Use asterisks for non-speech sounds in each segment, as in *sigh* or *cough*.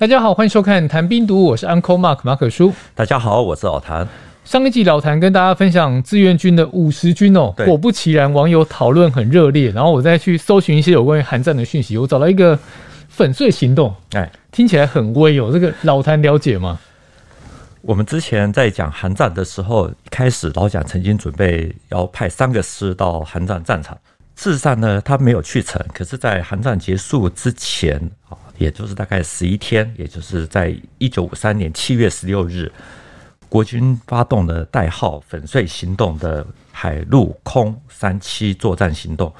大家好，欢迎收看《谈兵读》，我是 Uncle Mark 马可叔。大家好，我是老谭。上一集老谭跟大家分享志愿军的五十军哦，果不其然，网友讨论很热烈。然后我再去搜寻一些有关于韩战的讯息，我找到一个粉碎行动，哎，听起来很威哦。这个老谭了解吗？我们之前在讲韩战的时候，一开始老蒋曾经准备要派三个师到韩战战场，事实上呢，他没有去成。可是，在韩战结束之前啊。也就是大概十一天，也就是在一九五三年七月十六日，国军发动了代号“粉碎行动”的海陆空三栖作战行动，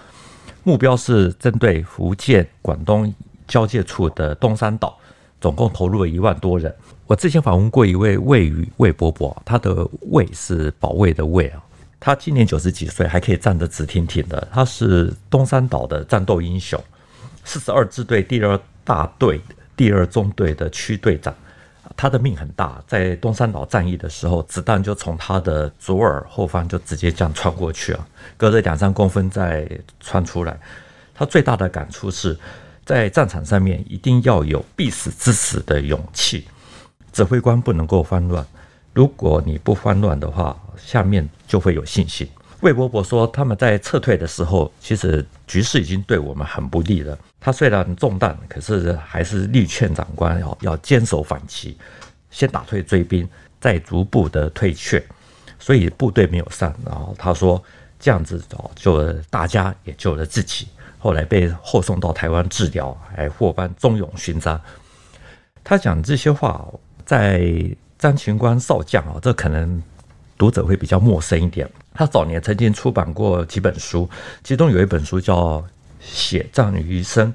目标是针对福建、广东交界处的东山岛，总共投入了一万多人。我之前访问过一位卫宇魏伯伯，他的“魏”是保卫的“卫”啊，他今年九十几岁，还可以站得直挺挺的。他是东山岛的战斗英雄，四十二支队第二。大队第二中队的区队长，他的命很大，在东山岛战役的时候，子弹就从他的左耳后方就直接这样穿过去啊，隔着两三公分再穿出来。他最大的感触是，在战场上面一定要有必死之死的勇气，指挥官不能够慌乱，如果你不慌乱的话，下面就会有信心。魏伯伯说，他们在撤退的时候，其实局势已经对我们很不利了。他虽然中弹，可是还是力劝长官要要坚守反击，先打退追兵，再逐步的退却。所以部队没有散。然后他说，这样子哦，就大家也救了自己。后来被后送到台湾治疗，还获颁忠勇勋章。他讲这些话，在张群官少将啊，这可能。读者会比较陌生一点。他早年曾经出版过几本书，其中有一本书叫《血战余生》，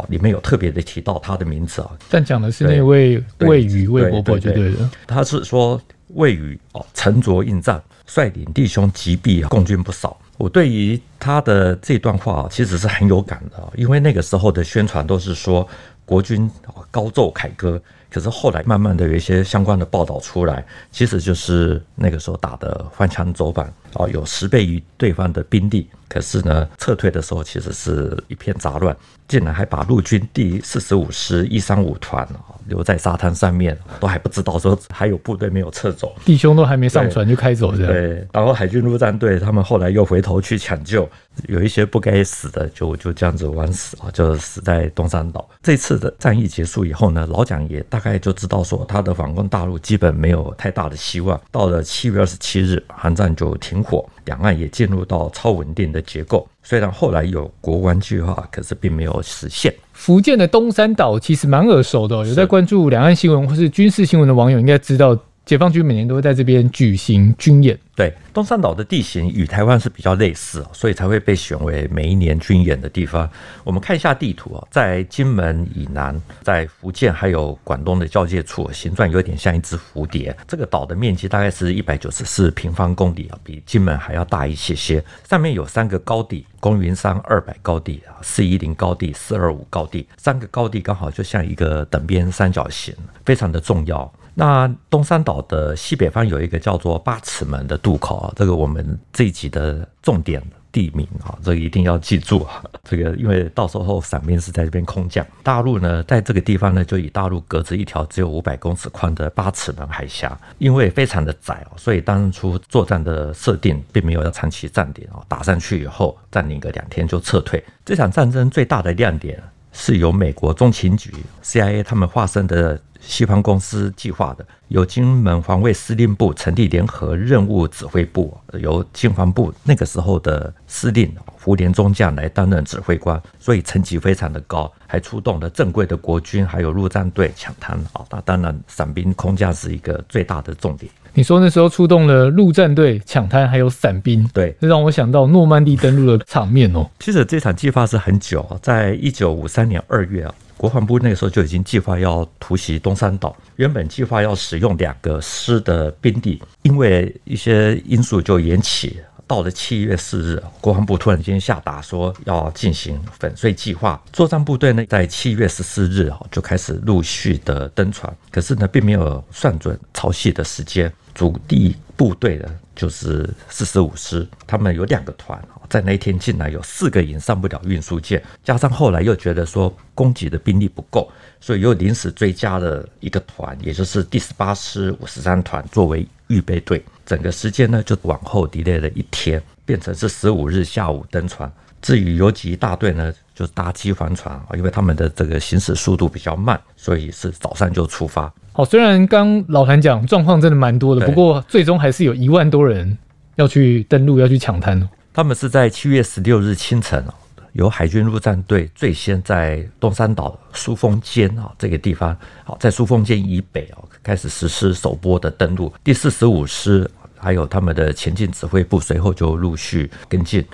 啊，里面有特别的提到他的名字啊。但讲的是那位魏宇魏伯伯就对了。他是说魏宇哦，沉着应战，率领弟兄击毙共军不少。我对于他的这段话其实是很有感的，因为那个时候的宣传都是说国军高奏凯歌。可是后来慢慢的有一些相关的报道出来，其实就是那个时候打的换枪走板。啊，有十倍于对方的兵力。可是呢，撤退的时候其实是一片杂乱，竟然还把陆军第四十五师一三五团啊留在沙滩上面，都还不知道说还有部队没有撤走，弟兄都还没上船就开走这样。对，然后海军陆战队他们后来又回头去抢救，有一些不该死的就就这样子枉死啊，就死在东山岛。这次的战役结束以后呢，老蒋也大概就知道说他的反攻大陆基本没有太大的希望。到了七月二十七日，韩战就停火，两岸也进入到超稳定的。结构虽然后来有国湾计划，可是并没有实现。福建的东山岛其实蛮耳熟的，有在关注两岸新闻或是军事新闻的网友应该知道。解放军每年都会在这边举行军演。对，东山岛的地形与台湾是比较类似，所以才会被选为每一年军演的地方。我们看一下地图啊，在金门以南，在福建还有广东的交界处，形状有点像一只蝴蝶。这个岛的面积大概是一百九十四平方公里啊，比金门还要大一些些。上面有三个高地：公云山二百高地啊、四一零高地、四二五高地。三个高地刚好就像一个等边三角形，非常的重要。那东山岛的西北方有一个叫做八尺门的渡口啊，这个我们这一集的重点地名啊，这个一定要记住啊。这个因为到时候伞兵是在这边空降，大陆呢在这个地方呢就以大陆隔着一条只有五百公尺宽的八尺门海峡，因为非常的窄哦，所以当初作战的设定并没有要长期站点啊，打上去以后占领个两天就撤退。这场战争最大的亮点是由美国中情局 CIA 他们化身的。西方公司计划的，由金门防卫司令部成立联合任务指挥部，由金防部那个时候的司令福田中将来担任指挥官，所以层级非常的高，还出动了正规的国军，还有陆战队抢滩啊。那当然，伞兵空降是一个最大的重点。你说那时候出动了陆战队抢滩，还有伞兵，对，这让我想到诺曼底登陆的场面哦。其实这场计划是很久，在一九五三年二月啊。国防部那个时候就已经计划要突袭东山岛，原本计划要使用两个师的兵力，因为一些因素就延期。到了七月四日，国防部突然间下达说要进行粉碎计划，作战部队呢在七月十四日啊就开始陆续的登船，可是呢并没有算准潮汐的时间，主力部队的就是四十五师，他们有两个团，在那一天进来有四个营上不了运输舰，加上后来又觉得说供给的兵力不够，所以又临时追加了一个团，也就是第十八师五十三团作为预备队，整个时间呢就往后 delay 了一天，变成是十五日下午登船。至于游击大队呢，就搭机帆船啊，因为他们的这个行驶速度比较慢，所以是早上就出发。好，虽然刚老谭讲状况真的蛮多的，不过最终还是有一万多人要去登陆，要去抢滩。他们是在七月十六日清晨由海军陆战队最先在东山岛苏峰间啊这个地方，好，在苏峰间以北哦开始实施首波的登陆。第四十五师还有他们的前进指挥部随后就陆续跟进。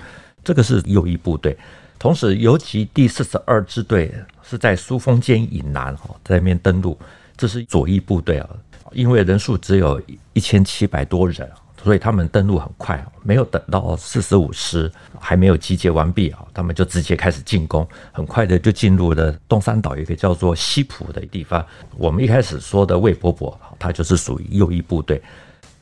这个是右翼部队，同时尤其第四十二支队是在苏峰间以南哈，在那边登陆。这是左翼部队啊，因为人数只有一千七百多人，所以他们登陆很快，没有等到四十五师还没有集结完毕啊，他们就直接开始进攻，很快的就进入了东山岛一个叫做西浦的地方。我们一开始说的魏伯伯，他就是属于右翼部队。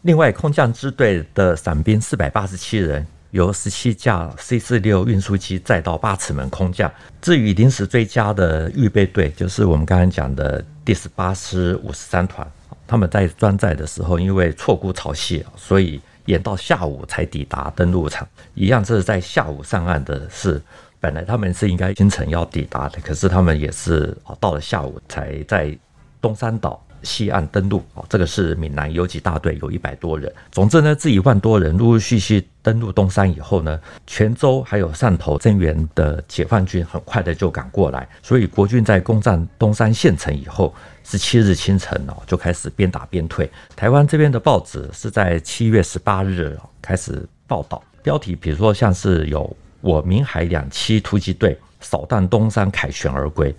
另外，空降支队的伞兵四百八十七人。由十七架 C 四六运输机载到八尺门空降。至于临时追加的预备队，就是我们刚才讲的第十八师五十三团，他们在专载的时候，因为错估潮汐，所以延到下午才抵达登陆场。一样，这是在下午上岸的是，本来他们是应该清晨要抵达的，可是他们也是到了下午才在东山岛。西岸登陆哦，这个是闽南游击大队，有一百多人。总之呢，这一万多人陆陆续续登陆东山以后呢，泉州还有汕头增援的解放军很快的就赶过来，所以国军在攻占东山县城以后，十七日清晨哦就开始边打边退。台湾这边的报纸是在七月十八日开始报道，标题比如说像是有我闽海两栖突击队扫荡东山凯旋而归。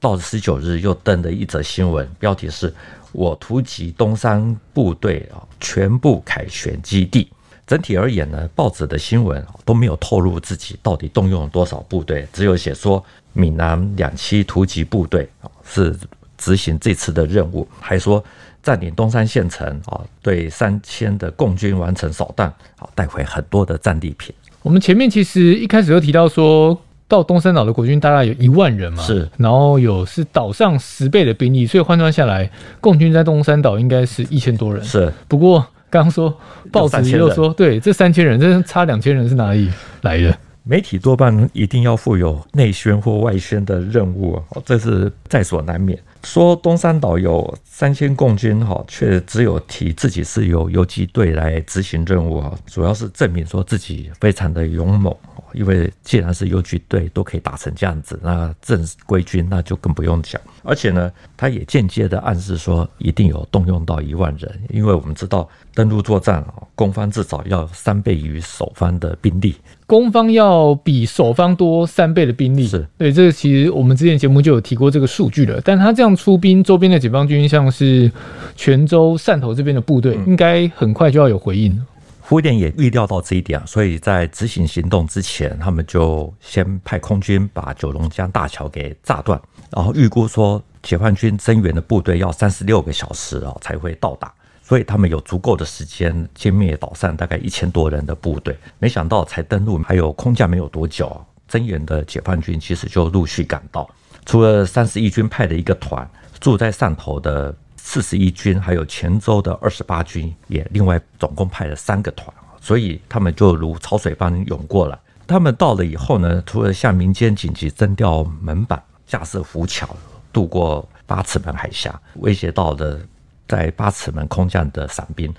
到十九日，又登了一则新闻，标题是“我突击东山部队啊，全部凯旋基地”。整体而言呢，报纸的新闻都没有透露自己到底动用了多少部队，只有写说闽南两栖突击部队啊是执行这次的任务，还说占领东山县城啊，对三千的共军完成扫荡，啊带回很多的战利品。我们前面其实一开始就提到说。到东山岛的国军大概有一万人嘛，是，然后有是岛上十倍的兵力，所以换算下来，共军在东山岛应该是一千多人。是，不过刚刚说报纸又说，对，这三千人，这差两千人是哪里来的？媒体多半一定要负有内宣或外宣的任务，这是在所难免。说东山岛有三千共军，哈，却只有提自己是由游击队来执行任务，哈，主要是证明说自己非常的勇猛。因为既然是游击队都可以打成这样子，那正规军那就更不用讲。而且呢，他也间接的暗示说，一定有动用到一万人，因为我们知道登陆作战啊，攻方至少要三倍于守方的兵力，攻方要比守方多三倍的兵力。是对，这个其实我们之前节目就有提过这个数据了。但他这样出兵，周边的解放军像是泉州、汕头这边的部队，应该很快就要有回应。胡煊也预料到这一点，所以在执行行动之前，他们就先派空军把九龙江大桥给炸断，然后预估说解放军增援的部队要三十六个小时啊才会到达，所以他们有足够的时间歼灭岛上大概一千多人的部队。没想到才登陆还有空降没有多久，增援的解放军其实就陆续赶到，除了三十一军派的一个团住在汕头的。四十一军还有泉州的二十八军也另外总共派了三个团，所以他们就如潮水般涌过来。他们到了以后呢，除了向民间紧急征调门板、架设浮桥，渡过八尺门海峡，威胁到了在八尺门空降的伞兵。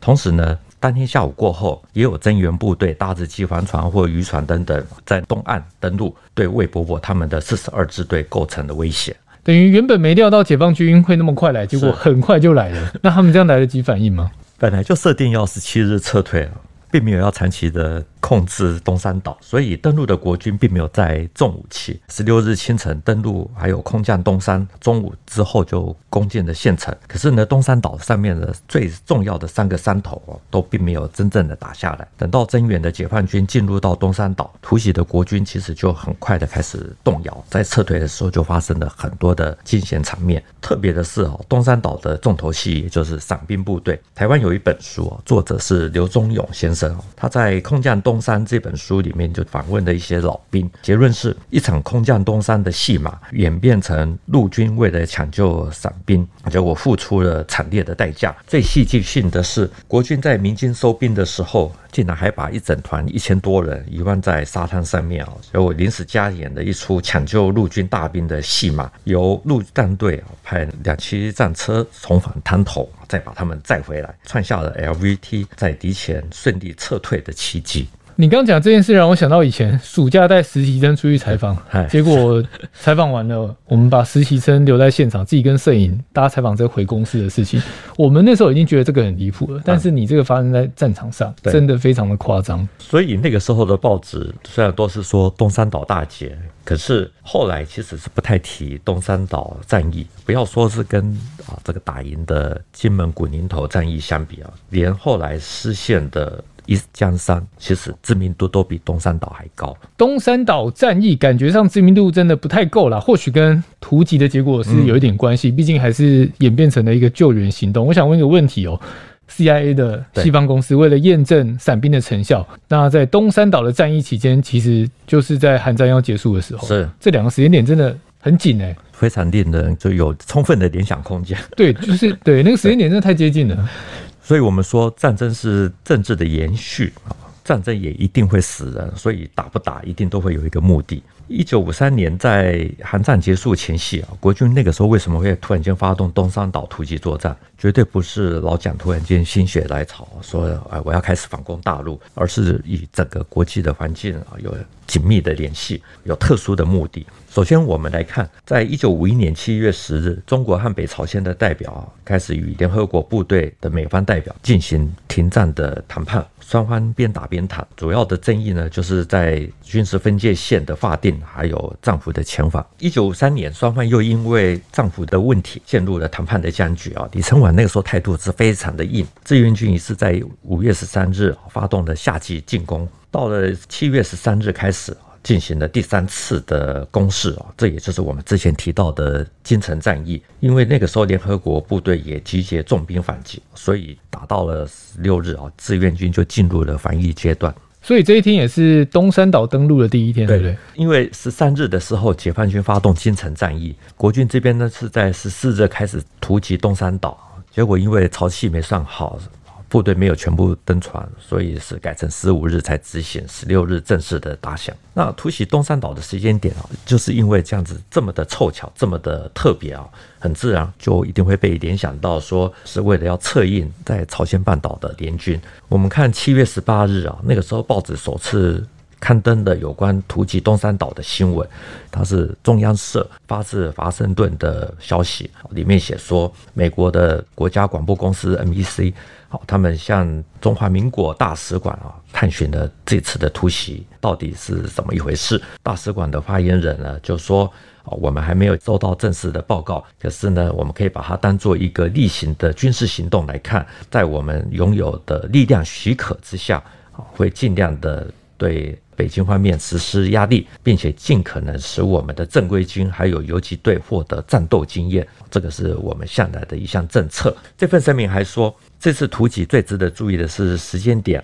同时呢，当天下午过后，也有增援部队搭着机帆船或渔船等等，在东岸登陆，对魏伯伯他们的四十二支队构成了威胁。等于原本没料到解放军会那么快来，结果很快就来了。*laughs* 那他们这样来得及反应吗？本来就设定要十七日撤退了，并没有要长期的控制东山岛，所以登陆的国军并没有在重武器。十六日清晨登陆，还有空降东山，中午之后就攻进了县城。可是呢，东山岛上面的最重要的三个山头哦，都并没有真正的打下来。等到增援的解放军进入到东山岛，突袭的国军其实就很快的开始动摇，在撤退的时候就发生了很多的惊险场面。特别的是哦，东山岛的重头戏也就是伞兵部队。台湾有一本书哦，作者是刘忠勇先生哦，他在《空降东东山》这本书里面就访问了一些老兵，结论是一场空降东山的戏码演变成陆军为了抢救伞兵，结果付出了惨烈的代价。最戏剧性的是，国军在鸣金收兵的时候，竟然还把一整团一千多人遗忘在沙滩上面啊！结果临时加演了一出抢救陆军大兵的戏码，由陆战队派两栖战车重返滩头，再把他们载回来，创下了 LVT 在敌前顺利撤退的奇迹。你刚讲这件事，让我想到以前暑假带实习生出去采访，结果采访完了，我们把实习生留在现场，自己跟摄影搭采访车回公司的事情。我们那时候已经觉得这个很离谱了，但是你这个发生在战场上，真的非常的夸张。所以那个时候的报纸虽然都是说东山岛大捷，可是后来其实是不太提东山岛战役。不要说是跟啊这个打赢的金门古宁头战役相比啊，连后来失陷的。一江山其实知名度都比东山岛还高。东山岛战役感觉上知名度真的不太够了，或许跟突击的结果是有一点关系，毕竟还是演变成了一个救援行动。我想问一个问题哦，CIA 的西方公司为了验证伞兵的成效，那在东山岛的战役期间，其实就是在韩战要结束的时候，是这两个时间点真的很紧哎，非常令人就有充分的联想空间。对，就是对那个时间点真的太接近了。所以我们说，战争是政治的延续啊，战争也一定会死人，所以打不打一定都会有一个目的。一九五三年在韩战结束前夕啊，国军那个时候为什么会突然间发动东山岛突击作战？绝对不是老蒋突然间心血来潮说，哎，我要开始反攻大陆，而是与整个国际的环境啊有紧密的联系，有特殊的目的。首先，我们来看，在一九五一年七月十日，中国和北朝鲜的代表开始与联合国部队的美方代表进行停战的谈判。双方边打边谈，主要的争议呢，就是在军事分界线的划定，还有战俘的遣返。一九五三年，双方又因为战俘的问题陷入了谈判的僵局啊。李承晚那个时候态度是非常的硬，志愿军也是在五月十三日发动了夏季进攻，到了七月十三日开始。进行了第三次的攻势啊，这也就是我们之前提到的金城战役。因为那个时候联合国部队也集结重兵反击，所以打到了十六日啊，志愿军就进入了防御阶段。所以这一天也是东山岛登陆的第一天，对不对？因为十三日的时候，解放军发动金城战役，国军这边呢是在十四日开始突击东山岛，结果因为潮汐没算好。部队没有全部登船，所以是改成十五日才执行，十六日正式的打响。那突袭东山岛的时间点啊，就是因为这样子这么的凑巧，这么的特别啊，很自然就一定会被联想到说是为了要策应在朝鲜半岛的联军。我们看七月十八日啊，那个时候报纸首次刊登的有关突击东山岛的新闻，它是中央社发自华盛顿的消息，里面写说美国的国家广播公司 NBC。好，他们向中华民国大使馆啊探寻了这次的突袭到底是怎么一回事。大使馆的发言人呢就说：“我们还没有收到正式的报告，可是呢，我们可以把它当做一个例行的军事行动来看，在我们拥有的力量许可之下，会尽量的对。”北京方面实施压力，并且尽可能使我们的正规军还有游击队获得战斗经验，这个是我们向来的一项政策。这份声明还说，这次突袭最值得注意的是时间点，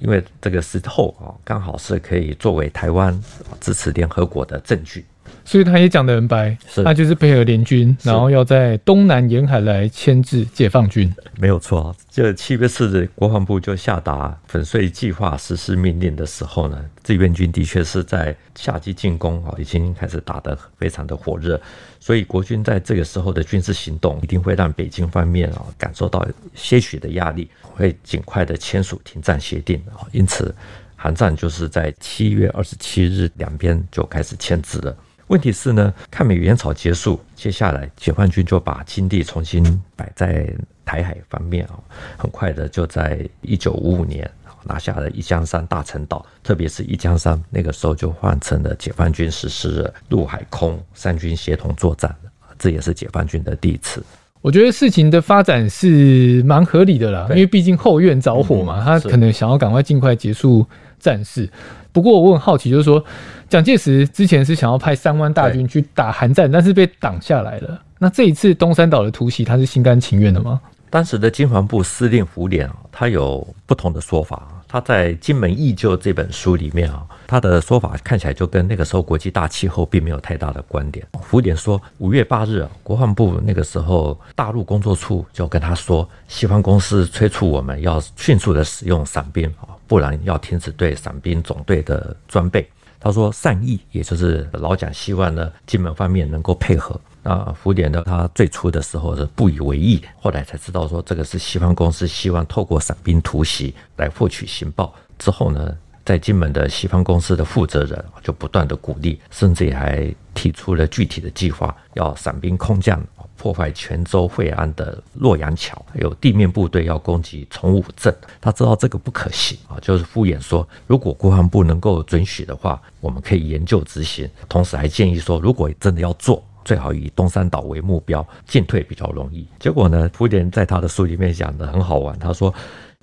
因为这个时候啊，刚好是可以作为台湾支持联合国的证据。所以他也讲得很白，他就是配合联军，然后要在东南沿海来牵制解放军。没有错，这七月四日，国防部就下达粉碎计划实施命令的时候呢，志愿军的确是在夏季进攻啊，已经开始打得非常的火热。所以国军在这个时候的军事行动，一定会让北京方面啊感受到些许的压力，会尽快的签署停战协定啊。因此，韩战就是在七月二十七日，两边就开始签字了。问题是呢，抗美援朝结束，接下来解放军就把精力重新摆在台海方面啊，很快的就在一九五五年拿下了一江山、大陈岛，特别是一江山，那个时候就换成了解放军实施了陆海空三军协同作战，这也是解放军的第一次。我觉得事情的发展是蛮合理的啦，因为毕竟后院着火嘛，他可能想要赶快尽快结束战事。不过我很好奇，就是说蒋介石之前是想要派三万大军去打韩战，但是被挡下来了。那这一次东山岛的突袭，他是心甘情愿的吗？当时的军防部司令胡琏啊，他有不同的说法。他在《金门忆旧》这本书里面啊，他的说法看起来就跟那个时候国际大气候并没有太大的关联。胡琏说，五月八日啊，国防部那个时候大陆工作处就跟他说，西方公司催促我们要迅速的使用伞兵啊，不然要停止对伞兵总队的装备。他说善意，也就是老蒋希望呢，金门方面能够配合。那胡琏呢，他最初的时候是不以为意，后来才知道说这个是西方公司希望透过伞兵突袭来获取情报。之后呢，在金门的西方公司的负责人就不断的鼓励，甚至也还提出了具体的计划，要伞兵空降破坏泉州惠安的洛阳桥，还有地面部队要攻击崇武镇。他知道这个不可行啊，就是敷衍说，如果国防部能够准许的话，我们可以研究执行。同时还建议说，如果真的要做。最好以东山岛为目标，进退比较容易。结果呢，胡琏在他的书里面讲得很好玩。他说：“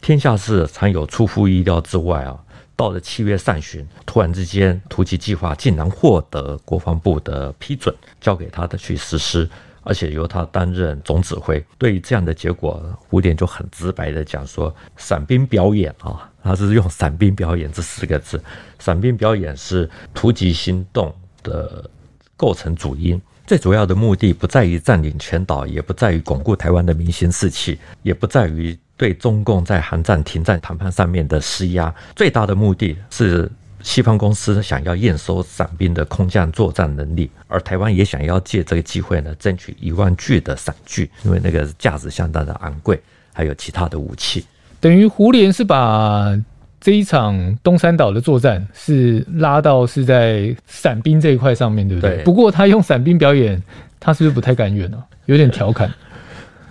天下事常有出乎意料之外啊！到了七月上旬，突然之间，突击计划竟然获得国防部的批准，交给他的去实施，而且由他担任总指挥。对于这样的结果，胡琏就很直白的讲说：‘伞兵表演啊，他是用‘伞兵表演’这四个字，‘伞兵表演’是突击行动的构成主因。”最主要的目的不在于占领全岛，也不在于巩固台湾的民心士气，也不在于对中共在韩战停战谈判上面的施压。最大的目的是西方公司想要验收伞兵的空降作战能力，而台湾也想要借这个机会呢，争取一万具的伞具，因为那个价值相当的昂贵，还有其他的武器。等于胡琏是把。这一场东山岛的作战是拉到是在伞兵这一块上面对不对？对。不过他用伞兵表演，他是不是不太甘愿呢？有点调侃。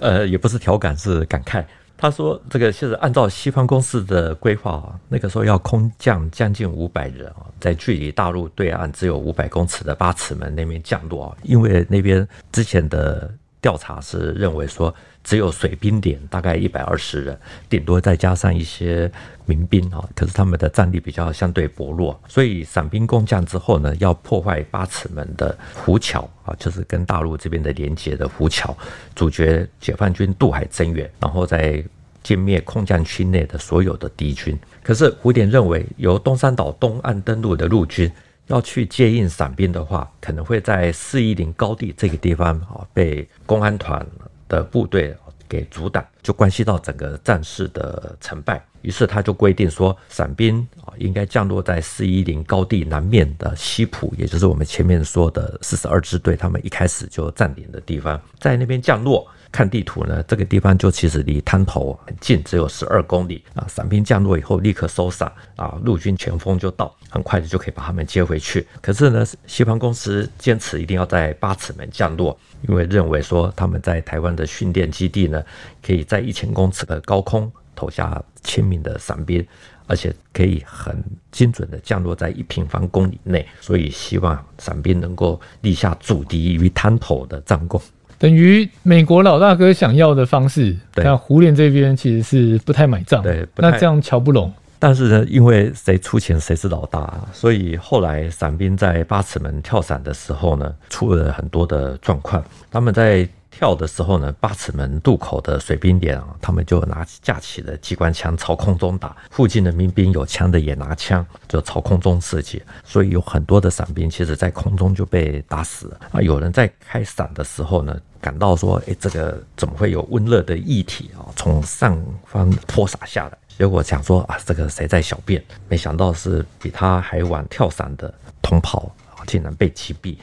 呃，也不是调侃，是感慨。他说：“这个是按照西方公司的规划啊，那个时候要空降将近五百人啊，在距离大陆对岸只有五百公尺的八尺门那边降落啊，因为那边之前的调查是认为说。”只有水兵点大概一百二十人，顶多再加上一些民兵啊。可是他们的战力比较相对薄弱，所以伞兵攻降之后呢，要破坏八尺门的浮桥啊，就是跟大陆这边的连接的浮桥，阻绝解放军渡海增援，然后再歼灭空降区内的所有的敌军。可是胡琏认为，由东山岛东岸登陆的陆军要去接应伞兵的话，可能会在四一零高地这个地方啊被公安团。的部队给阻挡，就关系到整个战事的成败。于是他就规定说，伞兵啊应该降落在四一零高地南面的西浦，也就是我们前面说的四十二支队他们一开始就占领的地方，在那边降落。看地图呢，这个地方就其实离滩头很近，只有十二公里啊。伞兵降落以后立刻收伞啊，陆军前锋就到，很快的就可以把他们接回去。可是呢，西方公司坚持一定要在八尺门降落，因为认为说他们在台湾的训练基地呢，可以在一千公尺的高空投下千名的伞兵，而且可以很精准的降落在一平方公里内，所以希望伞兵能够立下阻敌于滩头的战功。等于美国老大哥想要的方式，那胡琏这边其实是不太买账，对，那这样瞧不拢。但是呢，因为谁出钱谁是老大，所以后来伞兵在八尺门跳伞的时候呢，出了很多的状况。他们在跳的时候呢，八尺门渡口的水兵连啊，他们就拿起架起了机关枪朝空中打，附近的民兵有枪的也拿枪就朝空中射击，所以有很多的伞兵其实在空中就被打死了啊。有人在开伞的时候呢，感到说，哎，这个怎么会有温热的液体啊从上方泼洒下来？结果想说啊，这个谁在小便？没想到是比他还晚跳伞的同袍啊，竟然被击毙。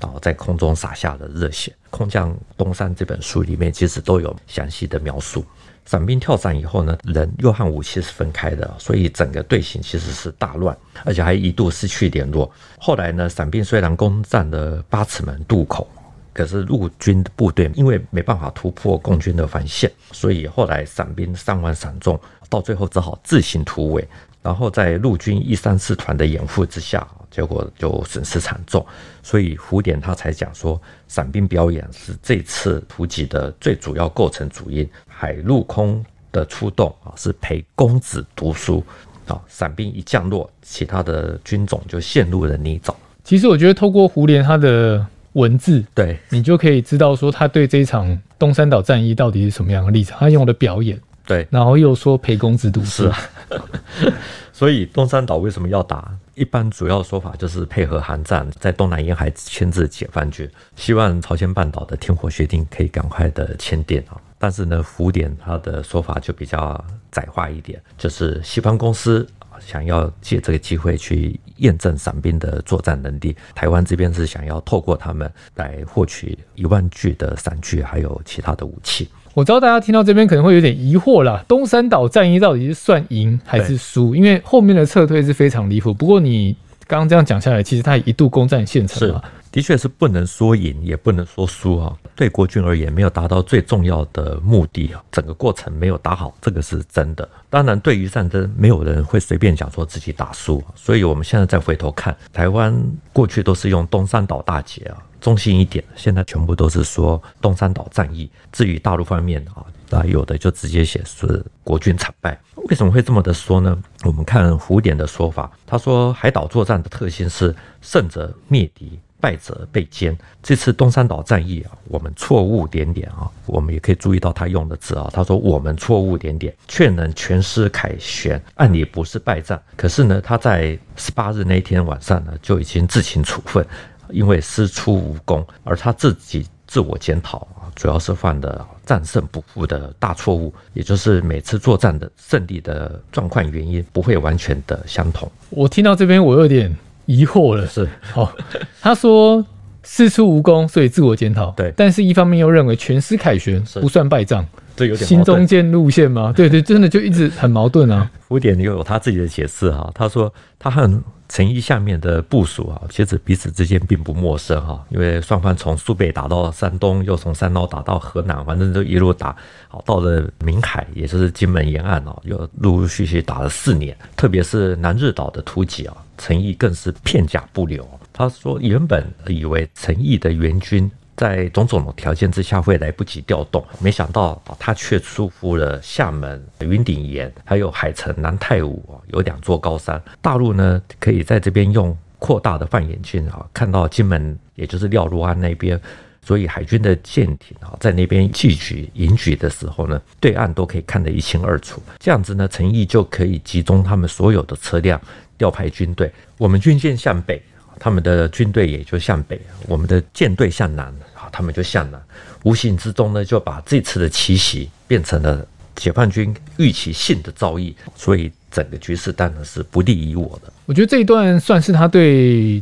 然后在空中洒下了热血。空降东山这本书里面其实都有详细的描述。伞兵跳伞以后呢，人又和武器是分开的，所以整个队形其实是大乱，而且还一度失去联络。后来呢，伞兵虽然攻占了八尺门渡口，可是陆军的部队因为没办法突破共军的防线，所以后来伞兵伤亡惨重，到最后只好自行突围。然后在陆军一三四团的掩护之下，结果就损失惨重。所以胡琏他才讲说，伞兵表演是这次突击的最主要构成主因。海陆空的出动啊，是陪公子读书啊。伞兵一降落，其他的军种就陷入了泥沼。其实我觉得，透过胡琏他的文字，对你就可以知道说，他对这一场东山岛战役到底是什么样的立场。他用的表演。对，然后又说陪公子读书，是啊，*laughs* 所以东山岛为什么要打？一般主要说法就是配合韩战，在东南沿海牵制解放军，希望朝鲜半岛的停火协定可以赶快的签订啊。但是呢，胡点他的说法就比较窄化一点，就是西方公司想要借这个机会去验证伞兵的作战能力，台湾这边是想要透过他们来获取一万具的伞具，还有其他的武器。我知道大家听到这边可能会有点疑惑啦，东山岛战役到底是算赢还是输？因为后面的撤退是非常离谱。不过你刚刚这样讲下来，其实他也一度攻占县城嘛，的确是不能说赢，也不能说输啊。对国军而言，没有达到最重要的目的啊，整个过程没有打好，这个是真的。当然，对于战争，没有人会随便讲说自己打输。所以我们现在再回头看，台湾过去都是用东山岛大捷啊。中性一点，现在全部都是说东山岛战役。至于大陆方面啊，那有的就直接写是国军惨败。为什么会这么的说呢？我们看胡典的说法，他说海岛作战的特性是胜者灭敌，败者被歼。这次东山岛战役啊，我们错误点点啊，我们也可以注意到他用的字啊，他说我们错误点点，却能全师凯旋。按理不是败战，可是呢，他在十八日那天晚上呢，就已经自行处分。因为师出无功，而他自己自我检讨啊，主要是犯的战胜不复的大错误，也就是每次作战的胜利的状况原因不会完全的相同。我听到这边我有点疑惑了，是 *laughs* 好，他说师出无功，所以自我检讨，对，但是一方面又认为全师凯旋不算败仗。这有点新中间路线吗？对对，真的就一直很矛盾啊。胡典又有他自己的解释哈，他说他和陈毅下面的部署啊，其实彼此之间并不陌生哈，因为双方从苏北打到山东，又从山东打到河南，反正就一路打，好到了明海，也就是金门沿岸哦，又陆陆续续打了四年。特别是南日岛的突击啊，陈毅更是片甲不留。他说原本以为陈毅的援军。在种种的条件之下会来不及调动，没想到啊，他却出乎了厦门、云顶岩，还有海城、南太武，有两座高山。大陆呢，可以在这边用扩大的放眼镜啊，看到金门，也就是廖若安那边，所以海军的舰艇啊，在那边寄举、迎举的时候呢，对岸都可以看得一清二楚。这样子呢，陈毅就可以集中他们所有的车辆，调派军队。我们军舰向北，他们的军队也就向北；我们的舰队向南。他们就向南，无形之中呢，就把这次的奇袭变成了解放军预期性的遭遇，所以整个局势当然是不利于我的。我觉得这一段算是他对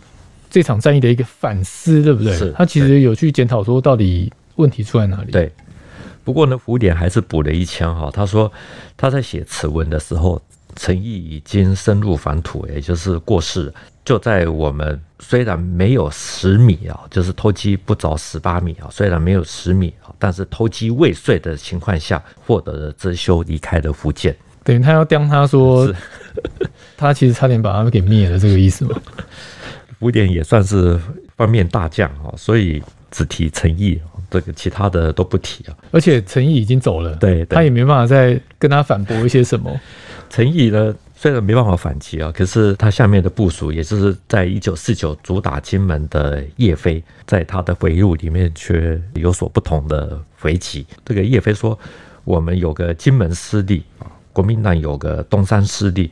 这场战役的一个反思，对不对？是他其实有去检讨说到底问题出在哪里。对，不过呢，胡琏还是补了一枪哈，他说他在写此文的时候，陈毅已经深入凡土，也就是过世。就在我们虽然没有十米啊，就是偷鸡不着十八米啊，虽然没有十米啊，但是偷鸡未遂的情况下，获得了遮羞，离开了福建。等于他要刁他说，他其实差点把他们给灭了，这个意思吗？*laughs* 胡琏也算是方面大将啊，所以只提陈毅，这个其他的都不提啊。而且陈毅已经走了，对，他也没办法再跟他反驳一些什么。陈毅呢？虽然没办法反击啊，可是他下面的部署，也就是在一九四九主打金门的叶飞，在他的回忆录里面却有所不同的回击。这个叶飞说：“我们有个金门失利啊，国民党有个东山失利。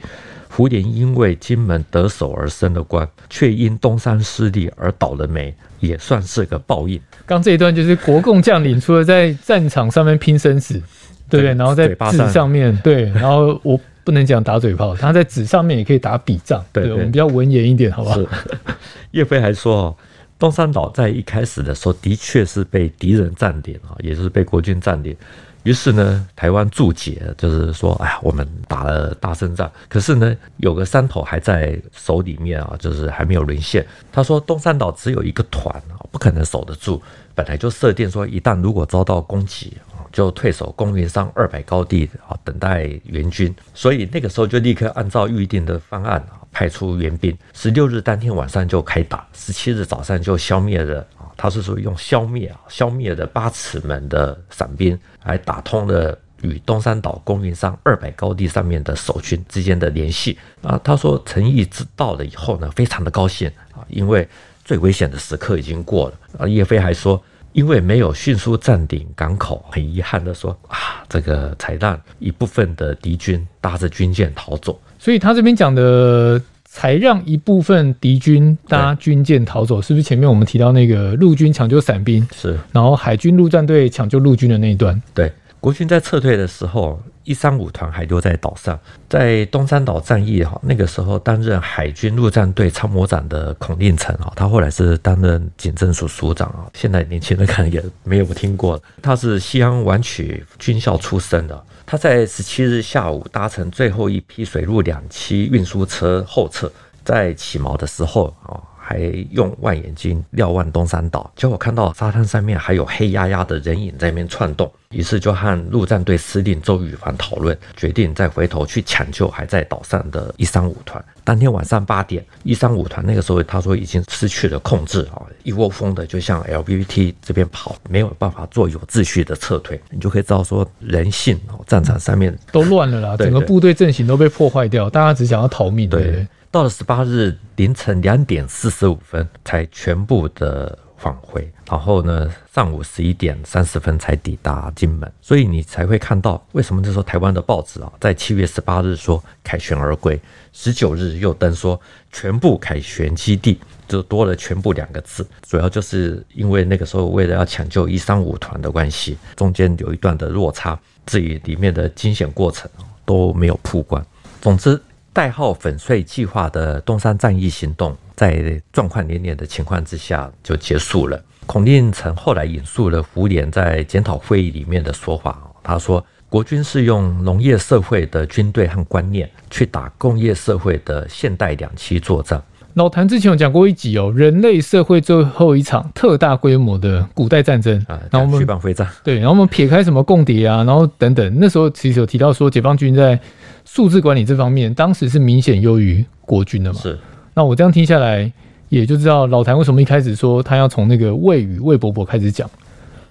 胡琏因为金门得手而升了官，却因东山失利而倒了霉，也算是个报应。”刚这一段就是国共将领除了在战场上面拼生死，对不对？然后在纸上面对，然后我。不能讲打嘴炮，他在纸上面也可以打笔仗。对，我们比较文言一点，好不好？*laughs* 叶飞还说，东山岛在一开始的时候的确是被敌人占领啊，也就是被国军占领。于是呢，台湾注解就是说，哎呀，我们打了大胜仗，可是呢，有个山头还在手里面啊，就是还没有沦陷。他说，东山岛只有一个团啊，不可能守得住。本来就设定说，一旦如果遭到攻击。就退守公云山二百高地啊，等待援军。所以那个时候就立刻按照预定的方案啊，派出援兵。十六日当天晚上就开打，十七日早上就消灭了啊，他是属于用消灭啊，消灭了八尺门的散兵，来打通了与东山岛公云山二百高地上面的守军之间的联系啊。他说陈毅知道了以后呢，非常的高兴啊，因为最危险的时刻已经过了啊。叶飞还说。因为没有迅速占领港口，很遗憾的说啊，这个才让一部分的敌军搭着军舰逃走。所以他这边讲的才让一部分敌军搭军舰逃走，是不是前面我们提到那个陆军抢救伞兵是，然后海军陆战队抢救陆军的那一段？对。国军在撤退的时候，一三五团还留在岛上。在东山岛战役哈，那个时候担任海军陆战队参谋长的孔令成啊，他后来是担任警政署署长啊。现在年轻人可能也没有听过，他是西安晚曲军校出身的。他在十七日下午搭乘最后一批水陆两栖运输车后撤，在起锚的时候啊。还用望远镜瞭望东山岛，结果看到沙滩上面还有黑压压的人影在那边窜动，于是就和陆战队司令周宇凡讨论，决定再回头去抢救还在岛上的一三五团。当天晚上八点，一三五团那个时候他说已经失去了控制啊，一窝蜂的就向 LBT 这边跑，没有办法做有秩序的撤退。你就可以知道说人性哦，战场上面都乱了啦，整个部队阵型都被破坏掉，大家只想要逃命。对，对。到了十八日凌晨两点四十五分才全部的返回，然后呢，上午十一点三十分才抵达金门，所以你才会看到为什么这时候台湾的报纸啊，在七月十八日说凯旋而归，十九日又登说全部凯旋基地，就多了“全部”两个字，主要就是因为那个时候为了要抢救一三五团的关系，中间有一段的落差，至于里面的惊险过程都没有曝光。总之。代号“粉碎计划”的东山战役行动，在状况连连的情况之下就结束了。孔令成后来引述了胡琏在检讨会议里面的说法，他说：“国军是用农业社会的军队和观念去打工业社会的现代两栖作战。”老谭之前有讲过一集哦，人类社会最后一场特大规模的古代战争啊，然后我们会战对，然后我们撇开什么共谍啊，然后等等，那时候其实有提到说，解放军在数字管理这方面，当时是明显优于国军的嘛。是，那我这样听下来，也就知道老谭为什么一开始说他要从那个魏与魏伯伯开始讲，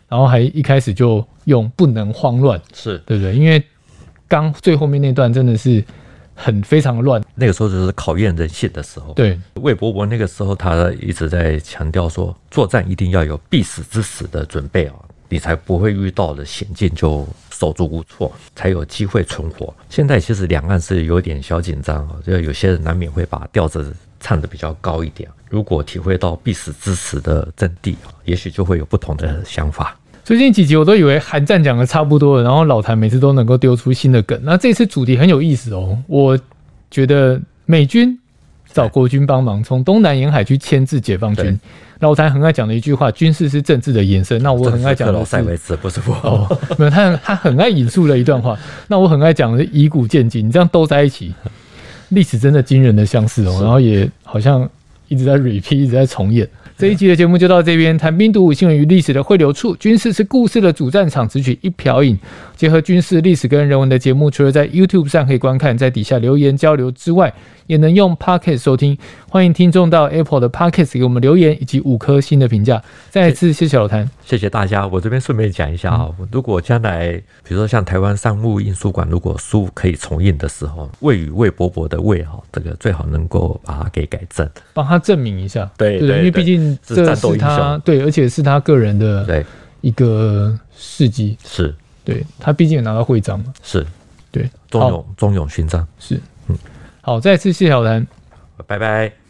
然后还一开始就用不能慌乱，是对不对？因为刚最后面那段真的是。很非常乱，那个时候就是考验人性的时候。对，魏伯伯那个时候他一直在强调说，作战一定要有必死之死的准备啊，你才不会遇到了险境就手足无措，才有机会存活。现在其实两岸是有点小紧张啊，就有些人难免会把调子唱得比较高一点。如果体会到必死之时的真谛，也许就会有不同的想法。最近几集我都以为韩战讲的差不多了，然后老谭每次都能够丢出新的梗。那这次主题很有意思哦，我觉得美军找国军帮忙，从东南沿海去牵制解放军。老谭很爱讲的一句话：军事是政治的延伸。那我很爱讲的是，是不是不哦，*laughs* 没有他他很爱引述的一段话。那我很爱讲的是以古鉴今，你这样都在一起，历史真的惊人的相似哦，然后也好像一直在 repeat，一直在重演。这一集的节目就到这边，谈兵读武，新闻与历史的汇流处，军事是故事的主战场，只取一瓢饮，结合军事历史跟人文的节目，除了在 YouTube 上可以观看，在底下留言交流之外。也能用 Podcast 收听，欢迎听众到 Apple 的 Podcast 给我们留言以及五颗星的评价。再一次谢谢老谭，谢谢大家。我这边顺便讲一下啊，如果将来比如说像台湾商务印书馆，如果书可以重印的时候，魏与魏伯伯的魏哈，这个最好能够把它给改正，帮他证明一下。对对，因为毕竟这是他对，而且是他个人的对。一个事迹，是。对他毕竟也拿到徽章嘛，是。对，忠勇忠勇勋章。是。嗯。好，再次谢谢老谭，拜拜。